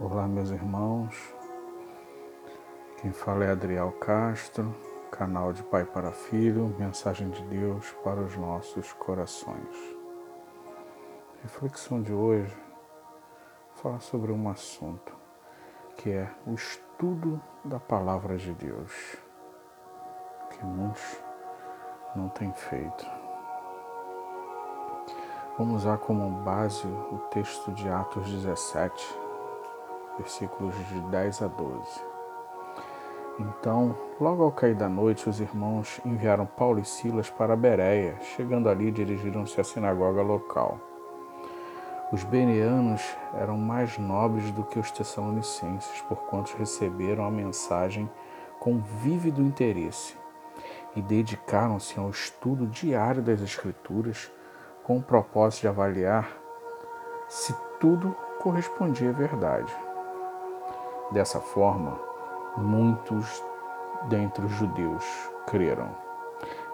Olá, meus irmãos. Quem fala é Adriel Castro, canal de Pai para Filho, mensagem de Deus para os nossos corações. A reflexão de hoje fala sobre um assunto que é o estudo da palavra de Deus, que muitos não têm feito. Vamos usar como base o texto de Atos 17, versículos de 10 a 12. Então, logo ao cair da noite, os irmãos enviaram Paulo e Silas para Bereia. Chegando ali, dirigiram-se à sinagoga local. Os bereanos eram mais nobres do que os tessalonicenses, porquanto receberam a mensagem com vívido interesse e dedicaram-se ao estudo diário das Escrituras com o propósito de avaliar se tudo correspondia à verdade. Dessa forma, muitos dentre os judeus creram,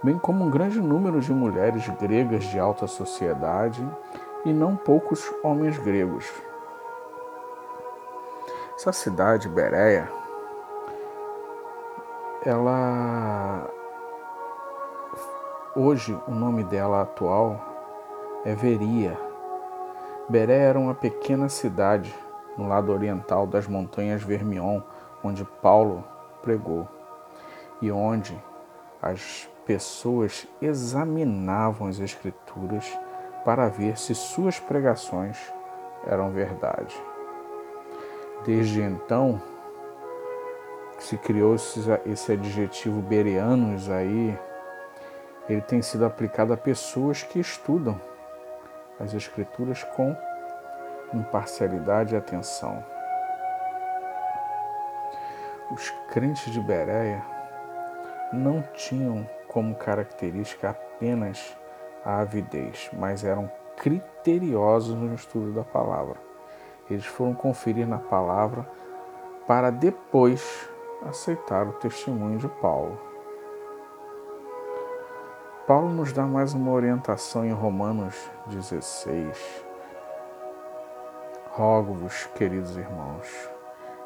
bem como um grande número de mulheres gregas de alta sociedade e não poucos homens gregos. Essa cidade, Bereia, ela hoje o nome dela atual é Veria. Bereia era uma pequena cidade no lado oriental das montanhas Vermion, onde Paulo pregou, e onde as pessoas examinavam as Escrituras para ver se suas pregações eram verdade. Desde então, se criou esse adjetivo bereanos aí, ele tem sido aplicado a pessoas que estudam as Escrituras com imparcialidade e atenção. Os crentes de Bereia não tinham como característica apenas a avidez, mas eram criteriosos no estudo da palavra. Eles foram conferir na palavra para depois aceitar o testemunho de Paulo. Paulo nos dá mais uma orientação em Romanos 16, Rogo-vos, queridos irmãos,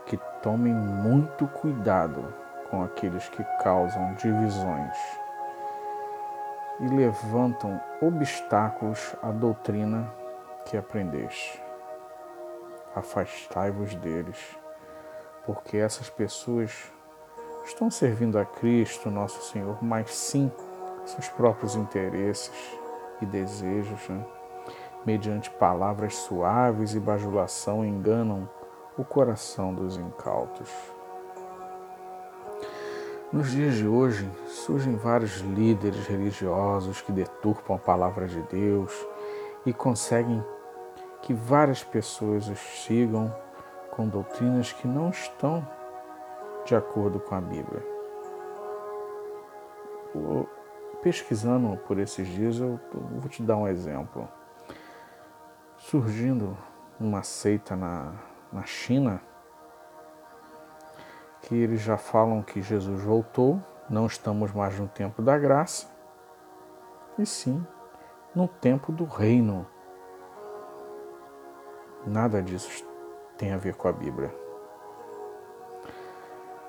que tomem muito cuidado com aqueles que causam divisões e levantam obstáculos à doutrina que aprendeste. Afastai-vos deles, porque essas pessoas estão servindo a Cristo, nosso Senhor, mas sim seus próprios interesses e desejos. Né? Mediante palavras suaves e bajulação, enganam o coração dos incautos. Nos dias de hoje, surgem vários líderes religiosos que deturpam a palavra de Deus e conseguem que várias pessoas os sigam com doutrinas que não estão de acordo com a Bíblia. Pesquisando por esses dias, eu vou te dar um exemplo surgindo uma seita na, na China que eles já falam que Jesus voltou, não estamos mais no tempo da graça, e sim no tempo do reino. Nada disso tem a ver com a Bíblia.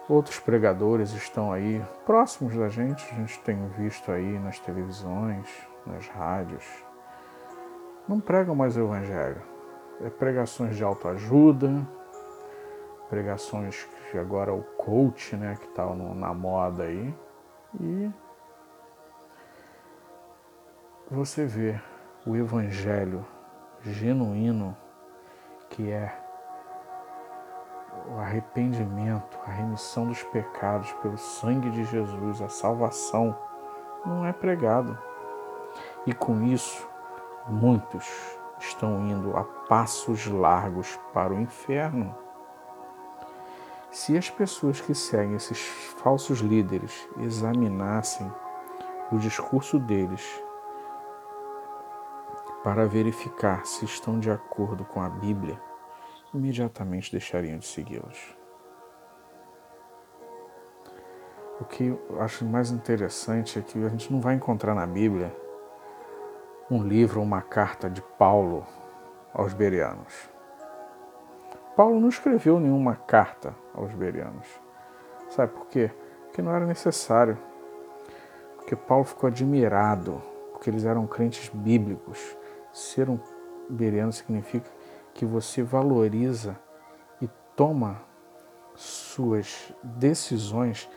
Outros pregadores estão aí próximos da gente, a gente tem visto aí nas televisões, nas rádios, não pregam mais o Evangelho. É pregações de autoajuda, pregações que agora o coach, né, que está na moda aí. E você vê o Evangelho genuíno, que é o arrependimento, a remissão dos pecados pelo sangue de Jesus, a salvação, não é pregado. E com isso, Muitos estão indo a passos largos para o inferno. Se as pessoas que seguem esses falsos líderes examinassem o discurso deles para verificar se estão de acordo com a Bíblia, imediatamente deixariam de segui-los. O que eu acho mais interessante é que a gente não vai encontrar na Bíblia um livro, uma carta de Paulo aos Bereanos. Paulo não escreveu nenhuma carta aos bereanos. Sabe por quê? Porque não era necessário. Porque Paulo ficou admirado, porque eles eram crentes bíblicos. Ser um bereano significa que você valoriza e toma suas decisões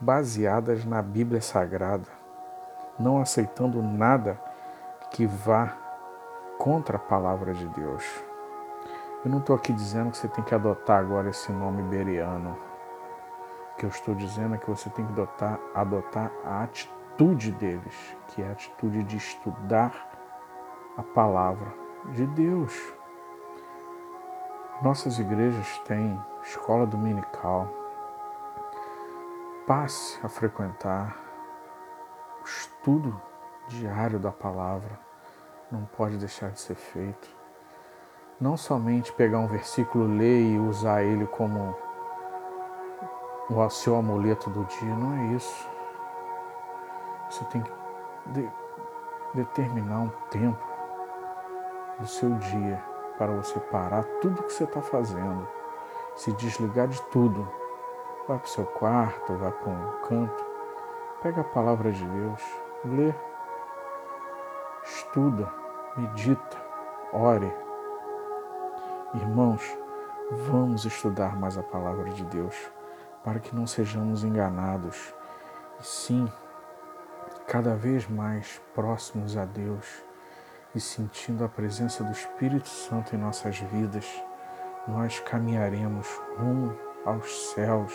baseadas na Bíblia Sagrada, não aceitando nada que vá contra a palavra de Deus. Eu não estou aqui dizendo que você tem que adotar agora esse nome beriano. O que eu estou dizendo é que você tem que adotar, adotar a atitude deles, que é a atitude de estudar a palavra de Deus. Nossas igrejas têm escola dominical. Passe a frequentar o estudo diário da palavra. Não pode deixar de ser feito. Não somente pegar um versículo, ler e usar ele como o seu amuleto do dia, não é isso. Você tem que de, determinar um tempo do seu dia para você parar tudo que você está fazendo, se desligar de tudo. Vai para o seu quarto, vai para um canto, pega a palavra de Deus, lê, estuda, medita, ore. Irmãos, vamos estudar mais a palavra de Deus para que não sejamos enganados e sim cada vez mais próximos a Deus e sentindo a presença do Espírito Santo em nossas vidas, nós caminharemos rumo aos céus.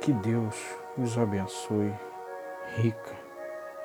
Que Deus os abençoe rica